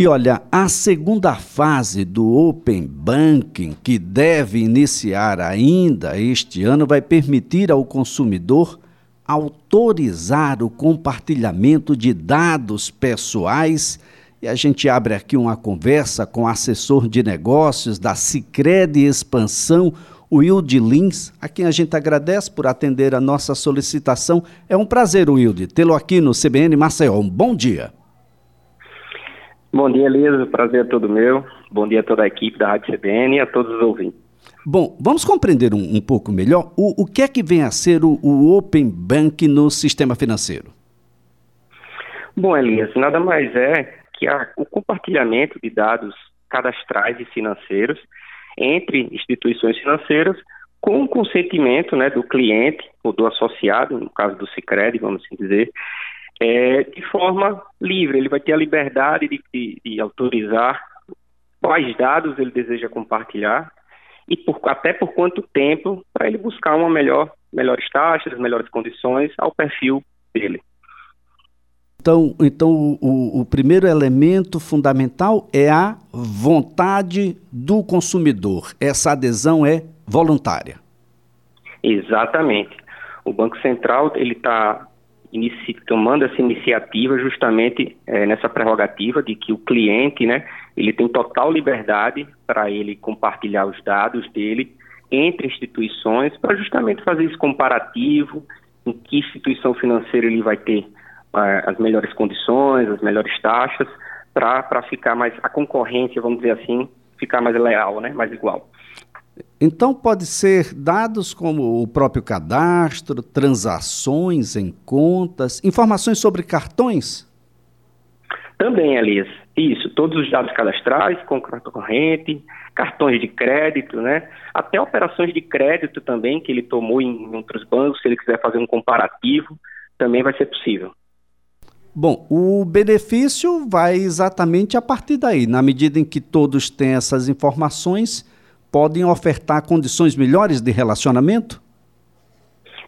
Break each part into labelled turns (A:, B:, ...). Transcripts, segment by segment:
A: E olha, a segunda fase do Open Banking, que deve iniciar ainda este ano, vai permitir ao consumidor autorizar o compartilhamento de dados pessoais. E a gente abre aqui uma conversa com o assessor de negócios da Cicred Expansão, Wilde Lins, a quem a gente agradece por atender a nossa solicitação. É um prazer, Wilde, tê-lo aqui no CBN Maceió. Um bom dia.
B: Bom dia, Elisa. Prazer é todo meu. Bom dia a toda a equipe da Rádio CBN e a todos os ouvintes.
A: Bom, vamos compreender um, um pouco melhor o, o, que é que vem a ser o, o Open Bank no sistema financeiro.
B: Bom, Elias, nada mais é que a, o compartilhamento de dados cadastrais e financeiros entre instituições financeiras com o consentimento né, do cliente ou do associado, no caso do Cicred, vamos assim dizer, é, de forma livre. Ele vai ter a liberdade de, de, de autorizar quais dados ele deseja compartilhar e por, até por quanto tempo para ele buscar uma melhor, melhores taxas, melhores condições ao perfil dele.
A: Então, então o, o, primeiro elemento fundamental é a vontade do consumidor. Essa adesão é voluntária.
B: Exatamente. O Banco Central ele está tomando essa iniciativa justamente é, nessa prerrogativa de que o cliente, né, ele tem total liberdade para ele compartilhar os dados dele entre instituições para justamente fazer esse comparativo em que instituição financeira ele vai ter as melhores condições, as melhores taxas, para ficar mais, a concorrência, vamos dizer assim, ficar mais leal, né, mais igual.
A: Então, pode ser dados como o próprio cadastro, transações em contas, informações sobre cartões?
B: Também, Elias. Isso, todos os dados cadastrais, com corrente, cartões de crédito, né? Até operações de crédito também, que ele tomou em outros bancos, se ele quiser fazer um comparativo, também vai ser possível.
A: Bom, o benefício vai exatamente a partir daí. Na medida em que todos têm essas informações, podem ofertar condições melhores de relacionamento?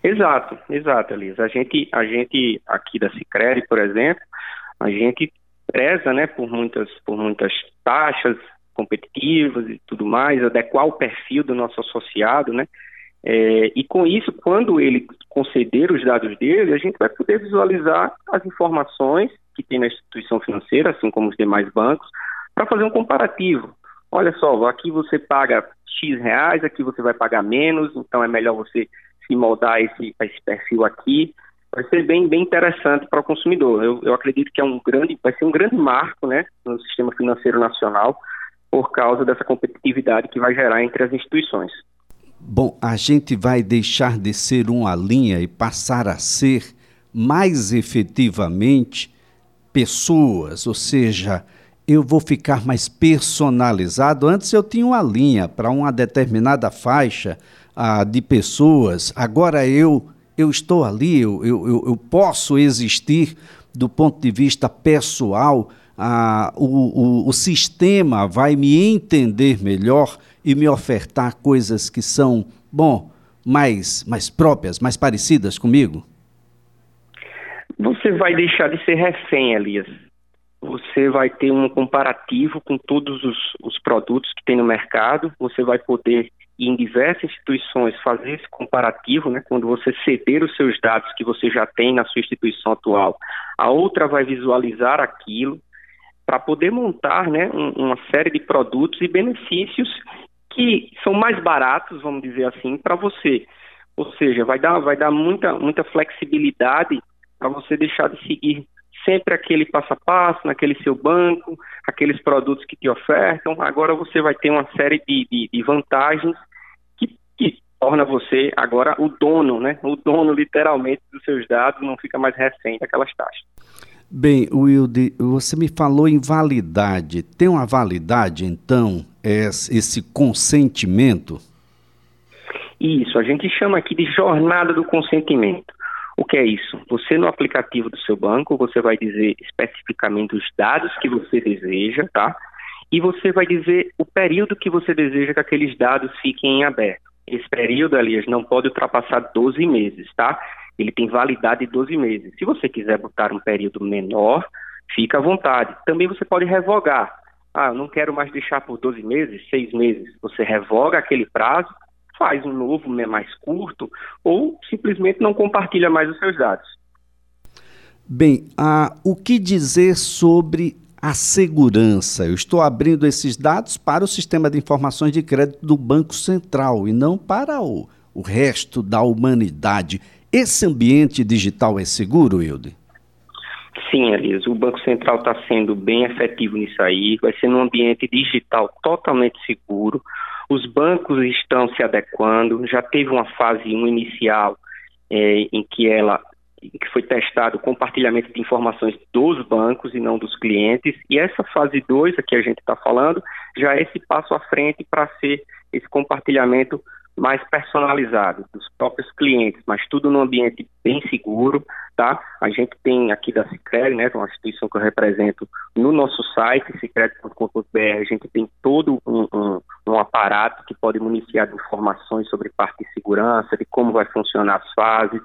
B: Exato, exato, Elisa. A gente, a gente aqui da Cicred, por exemplo, a gente preza, né, por muitas, por muitas taxas competitivas e tudo mais, adequar o perfil do nosso associado, né, é, e com isso, quando ele conceder os dados dele, a gente vai poder visualizar as informações que tem na instituição financeira, assim como os demais bancos, para fazer um comparativo. Olha só, aqui você paga X reais, aqui você vai pagar menos, então é melhor você se moldar esse, esse perfil aqui. Vai ser bem, bem interessante para o consumidor. Eu, eu acredito que é um grande, vai ser um grande marco né, no sistema financeiro nacional por causa dessa competitividade que vai gerar entre as instituições.
A: Bom, a gente vai deixar de ser uma linha e passar a ser mais efetivamente pessoas, ou seja, eu vou ficar mais personalizado. Antes eu tinha uma linha para uma determinada faixa ah, de pessoas, agora eu eu estou ali, eu, eu, eu posso existir do ponto de vista pessoal, ah, o, o, o sistema vai me entender melhor e me ofertar coisas que são, bom, mais, mais próprias, mais parecidas comigo?
B: Você vai deixar de ser refém, Elias. Você vai ter um comparativo com todos os, os produtos que tem no mercado. Você vai poder ir em diversas instituições fazer esse comparativo, né? Quando você ceder os seus dados que você já tem na sua instituição atual, a outra vai visualizar aquilo para poder montar, né, um, uma série de produtos e benefícios que são mais baratos, vamos dizer assim, para você. Ou seja, vai dar, vai dar muita, muita flexibilidade para você deixar de seguir sempre aquele passo a passo naquele seu banco, aqueles produtos que te ofertam. Agora você vai ter uma série de, de, de vantagens que, que torna você agora o dono, né? O dono literalmente dos seus dados, não fica mais refém daquelas taxas.
A: Bem, Wilde, você me falou em validade. Tem uma validade, então, esse consentimento?
B: Isso, a gente chama aqui de jornada do consentimento. O que é isso? Você no aplicativo do seu banco, você vai dizer especificamente os dados que você deseja, tá? E você vai dizer o período que você deseja que aqueles dados fiquem em aberto. Esse período, aliás, não pode ultrapassar 12 meses, tá? ele tem validade de 12 meses. Se você quiser botar um período menor, fica à vontade. Também você pode revogar. Ah, eu não quero mais deixar por 12 meses, 6 meses. Você revoga aquele prazo, faz um novo né, mais curto, ou simplesmente não compartilha mais os seus dados.
A: Bem, ah, o que dizer sobre a segurança? Eu estou abrindo esses dados para o sistema de informações de crédito do Banco Central e não para o, o resto da humanidade. Esse ambiente digital é seguro, Wilde?
B: Sim, Elias, o Banco Central está sendo bem efetivo nisso aí, vai ser num ambiente digital totalmente seguro. Os bancos estão se adequando, já teve uma fase 1 inicial é, em que ela que foi testado o compartilhamento de informações dos bancos e não dos clientes, e essa fase 2 aqui a gente está falando já é esse passo à frente para ser esse compartilhamento mais personalizado dos próprios clientes, mas tudo num ambiente bem seguro, tá? A gente tem aqui da Sicredi, né, uma instituição que eu represento, no nosso site, sicredi.com.br, a gente tem todo um, um, um, aparato que pode municiar de informações sobre parte de segurança, de como vai funcionar as fases,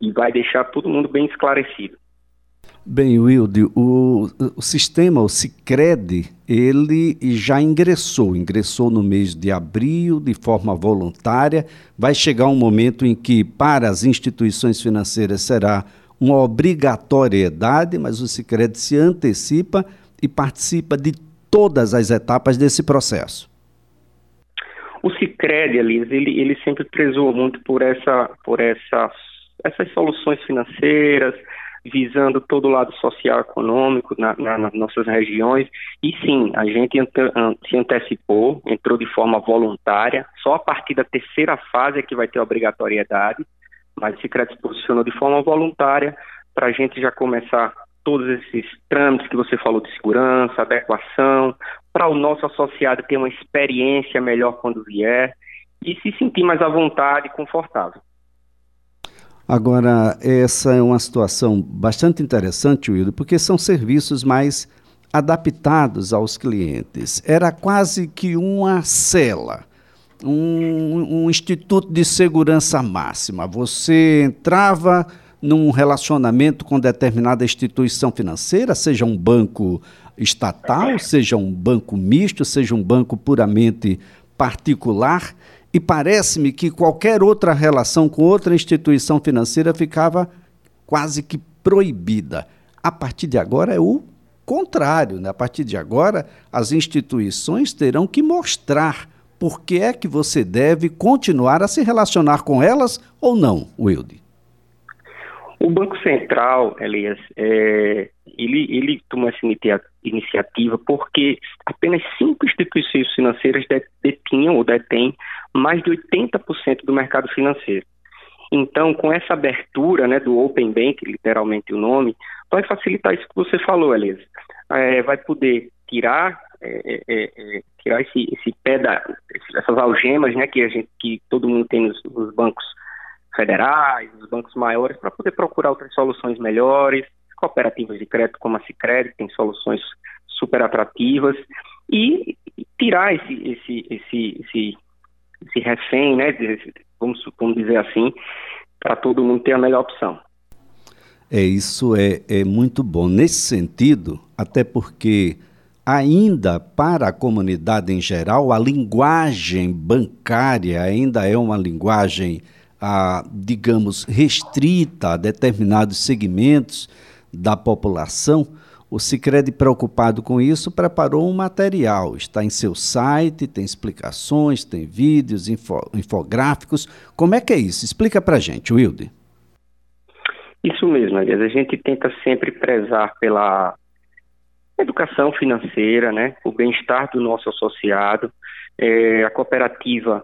B: e vai deixar todo mundo bem esclarecido.
A: Bem, Wilde, o, o sistema, o Cicred, ele já ingressou, ingressou no mês de abril de forma voluntária. Vai chegar um momento em que, para as instituições financeiras, será uma obrigatoriedade, mas o Cicred se antecipa e participa de todas as etapas desse processo.
B: O Cicred, Elis, ele, ele sempre prezou muito por, essa, por essa, essas soluções financeiras, visando todo o lado social econômico na, na, nas nossas regiões. E sim, a gente se antecipou, entrou de forma voluntária, só a partir da terceira fase é que vai ter obrigatoriedade, mas se posicionou de forma voluntária para a gente já começar todos esses trâmites que você falou de segurança, adequação, para o nosso associado ter uma experiência melhor quando vier e se sentir mais à vontade e confortável.
A: Agora, essa é uma situação bastante interessante, Wildo, porque são serviços mais adaptados aos clientes. Era quase que uma cela, um, um instituto de segurança máxima. Você entrava num relacionamento com determinada instituição financeira, seja um banco estatal, seja um banco misto, seja um banco puramente particular, e parece-me que qualquer outra relação com outra instituição financeira ficava quase que proibida. A partir de agora é o contrário, né? A partir de agora, as instituições terão que mostrar por que é que você deve continuar a se relacionar com elas ou não, Wilde.
B: O Banco Central, Elias, é, ele, ele tomou essa iniciativa porque apenas cinco instituições financeiras detinham ou detêm mais de 80% do mercado financeiro. Então, com essa abertura né, do Open Bank, literalmente o nome, vai facilitar isso que você falou, Elias. É, vai poder tirar é, é, é tirar esse, esse pé da, essas algemas né, que, a gente, que todo mundo tem nos, nos bancos federais, os bancos maiores, para poder procurar outras soluções melhores, cooperativas de crédito como a Sicredi tem soluções super atrativas e tirar esse esse esse esse, esse refém, né, vamos, vamos dizer assim, para todo mundo ter a melhor opção.
A: É isso é, é muito bom nesse sentido, até porque ainda para a comunidade em geral a linguagem bancária ainda é uma linguagem a, digamos, restrita a determinados segmentos da população, o Cicred, preocupado com isso, preparou um material. Está em seu site, tem explicações, tem vídeos, info, infográficos. Como é que é isso? Explica para gente, Wilde.
B: Isso mesmo, Elias. A gente tenta sempre prezar pela educação financeira, né? o bem-estar do nosso associado. É, a cooperativa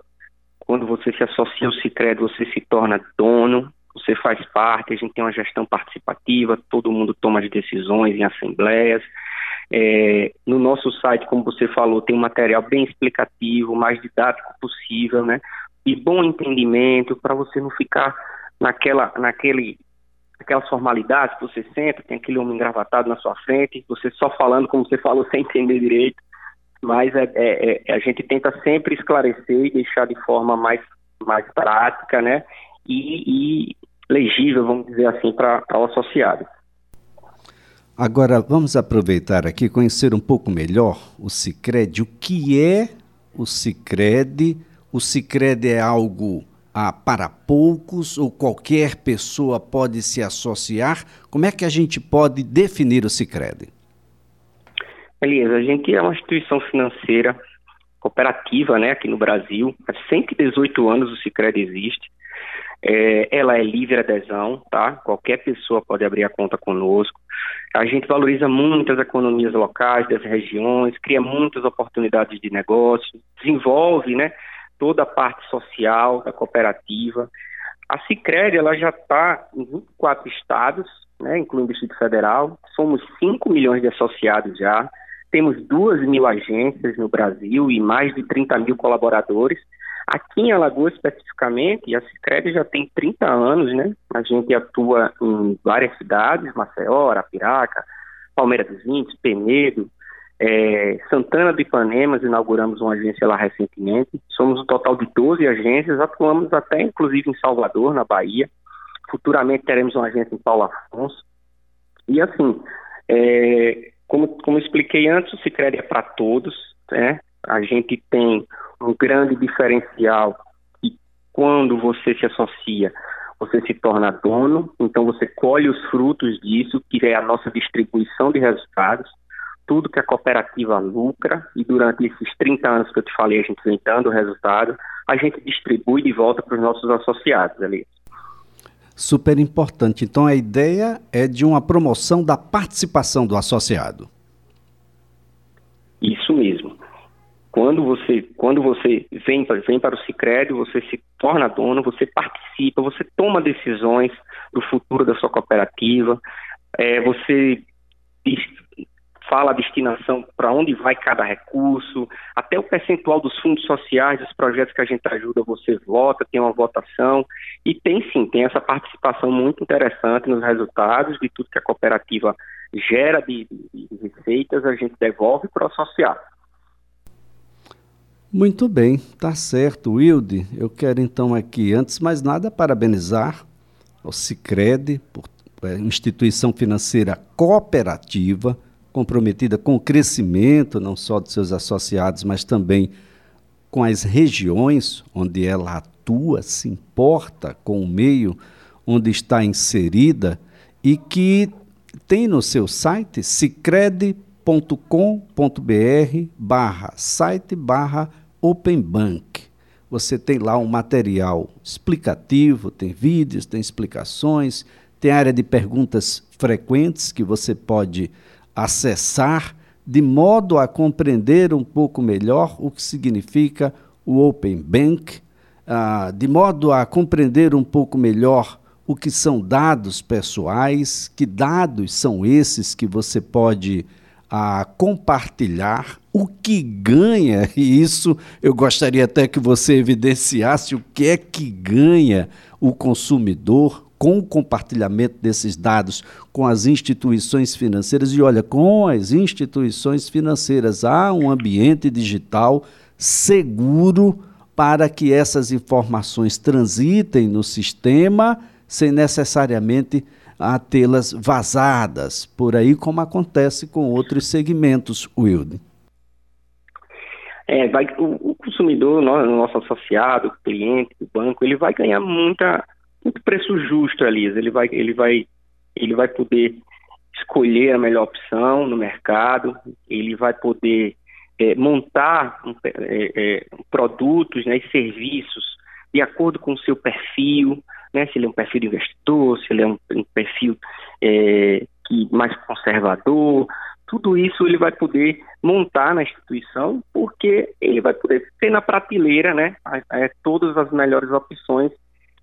B: quando você se associa ao Cicred, você se torna dono, você faz parte, a gente tem uma gestão participativa, todo mundo toma as decisões em assembleias. É, no nosso site, como você falou, tem um material bem explicativo, mais didático possível, né? E bom entendimento para você não ficar naquela, naquele, aquelas formalidades que você senta, tem aquele homem engravatado na sua frente, você só falando como você falou sem entender direito mas é, é, é, a gente tenta sempre esclarecer e deixar de forma mais, mais prática, né? E, e legível, vamos dizer assim, para o associado.
A: Agora, vamos aproveitar aqui, conhecer um pouco melhor o Cicred. O que é o Cicred? O Cicred é algo ah, para poucos ou qualquer pessoa pode se associar? Como é que a gente pode definir o Cicred?
B: Elias, a gente é uma instituição financeira cooperativa né, aqui no Brasil. Há 118 anos o Cicred existe. É, ela é livre adesão, tá? Qualquer pessoa pode abrir a conta conosco. A gente valoriza muito as economias locais das regiões, cria muitas oportunidades de negócio, desenvolve, né, toda a parte social da cooperativa. A Sicredi ela já está em 24 estados, né, incluindo o Distrito Federal. Somos 5 milhões de associados já. Temos 2 mil agências no Brasil e mais de 30 mil colaboradores. Aqui em Alagoas, especificamente, a Cicred já tem 30 anos, né? A gente atua em várias cidades, Maceió, Arapiraca, Palmeira dos Índios, Penedo, é, Santana do Ipanema, inauguramos uma agência lá recentemente. Somos um total de 12 agências, atuamos até inclusive em Salvador, na Bahia. Futuramente teremos uma agência em Paulo Afonso. E assim, é, como, como expliquei antes, o Cicred é para todos, né? A gente tem um grande diferencial que quando você se associa, você se torna dono, então você colhe os frutos disso, que é a nossa distribuição de resultados tudo que a cooperativa lucra e durante esses 30 anos que eu te falei, a gente vem dando resultado, a gente distribui de volta para os nossos associados ali.
A: Super importante. Então a ideia é de uma promoção da participação do associado.
B: Isso mesmo. Quando você, quando você vem, vem para o Sicredi, você se torna dono, você participa, você toma decisões do futuro da sua cooperativa, é, você fala a destinação para onde vai cada recurso, até o percentual dos fundos sociais, dos projetos que a gente ajuda, você vota, tem uma votação, e tem sim, tem essa participação muito interessante nos resultados de tudo que a cooperativa gera de, de, de receitas, a gente devolve para o associado.
A: Muito bem, tá certo, Wilde. Eu quero então aqui, antes de mais nada, parabenizar o Cicred, por é, instituição financeira cooperativa, comprometida com o crescimento não só de seus associados, mas também com as regiões onde ela atua, se importa com o meio onde está inserida e que tem no seu site cicred.com.br barra site barra openbank. Você tem lá um material explicativo, tem vídeos, tem explicações, tem área de perguntas frequentes que você pode acessar de modo a compreender um pouco melhor o que significa o Open Bank, uh, de modo a compreender um pouco melhor o que são dados pessoais, que dados são esses que você pode uh, compartilhar, o que ganha, e isso eu gostaria até que você evidenciasse o que é que ganha o consumidor com o compartilhamento desses dados com as instituições financeiras. E olha, com as instituições financeiras há um ambiente digital seguro para que essas informações transitem no sistema sem necessariamente a tê-las vazadas por aí, como acontece com outros segmentos, Wilde.
B: É, vai, o, o consumidor, nosso associado, cliente, o banco, ele vai ganhar muita muito preço justo, Elisa. Ele vai, ele vai, ele vai poder escolher a melhor opção no mercado. Ele vai poder é, montar um, é, é, produtos né, e serviços de acordo com o seu perfil, né, se ele é um perfil de investidor, se ele é um, um perfil é, que mais conservador, tudo isso ele vai poder montar na instituição, porque ele vai poder ter na prateleira, né, todas as melhores opções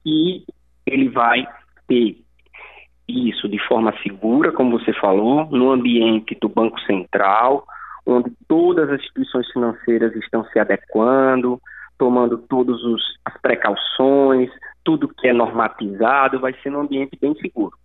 B: e ele vai ter isso de forma segura, como você falou, no ambiente do Banco Central, onde todas as instituições financeiras estão se adequando, tomando todas as precauções, tudo que é normatizado, vai ser num ambiente bem seguro.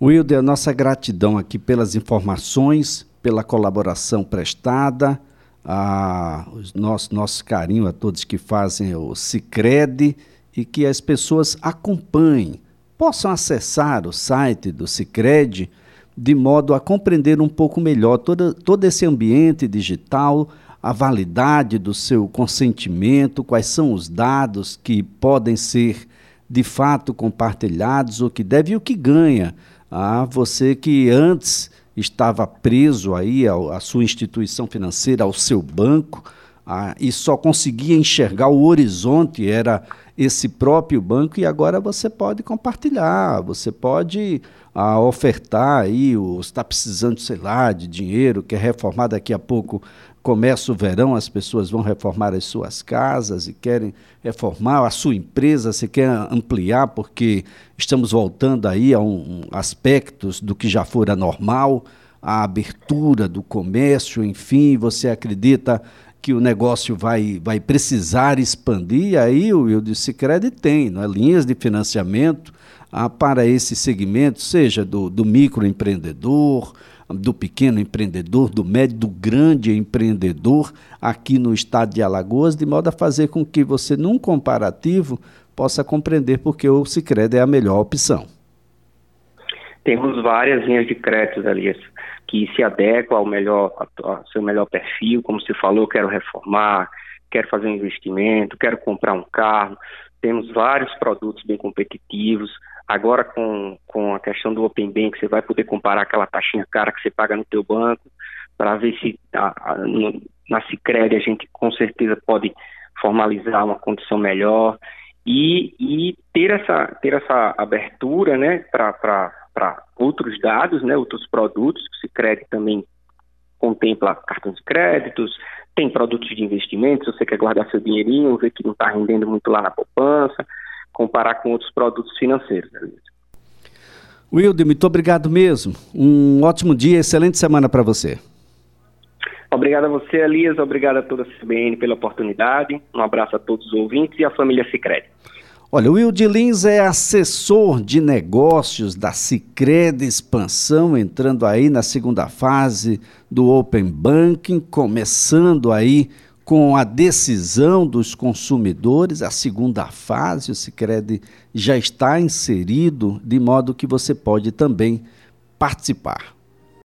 A: Wilder, nossa gratidão aqui pelas informações, pela colaboração prestada, a, nosso, nosso carinho a todos que fazem o Cicred e que as pessoas acompanhem, possam acessar o site do Cicred de modo a compreender um pouco melhor todo, todo esse ambiente digital, a validade do seu consentimento, quais são os dados que podem ser de fato compartilhados, o que deve e o que ganha. Ah, você que antes estava preso aí à sua instituição financeira, ao seu banco, ah, e só conseguia enxergar o horizonte, era esse próprio banco, e agora você pode compartilhar, você pode ah, ofertar aí, está precisando, sei lá, de dinheiro, quer reformar daqui a pouco começa o verão, as pessoas vão reformar as suas casas e querem reformar a sua empresa, você quer ampliar porque estamos voltando aí a um aspectos do que já fora normal, a abertura do comércio, enfim, você acredita que o negócio vai, vai precisar expandir, aí o Wilde Cicred tem não é? linhas de financiamento ah, para esse segmento, seja do, do microempreendedor, do pequeno empreendedor, do médio, do grande empreendedor aqui no estado de Alagoas, de modo a fazer com que você, num comparativo, possa compreender porque o Sicredi é a melhor opção.
B: Temos várias linhas de créditos, Elias, que se adequam ao melhor, ao seu melhor perfil, como você falou, quero reformar, quero fazer um investimento, quero comprar um carro. Temos vários produtos bem competitivos, Agora com, com a questão do Open Bank, você vai poder comparar aquela taxinha cara que você paga no teu banco para ver se a, a, no, na Cicred a gente com certeza pode formalizar uma condição melhor e, e ter, essa, ter essa abertura né, para outros dados, né, outros produtos. O Cicred também contempla cartões de créditos, tem produtos de investimento, se você quer guardar seu dinheirinho, ver que não está rendendo muito lá na poupança comparar com outros produtos financeiros. Né,
A: Wilde, muito obrigado mesmo. Um ótimo dia, excelente semana para você.
B: Obrigado a você, Elias. Obrigado a toda a CBN pela oportunidade. Um abraço a todos os ouvintes e à família Cicred.
A: Olha, o Wilde Lins é assessor de negócios da Cicred Expansão, entrando aí na segunda fase do Open Banking, começando aí com a decisão dos consumidores, a segunda fase, o Sicredi já está inserido, de modo que você pode também participar.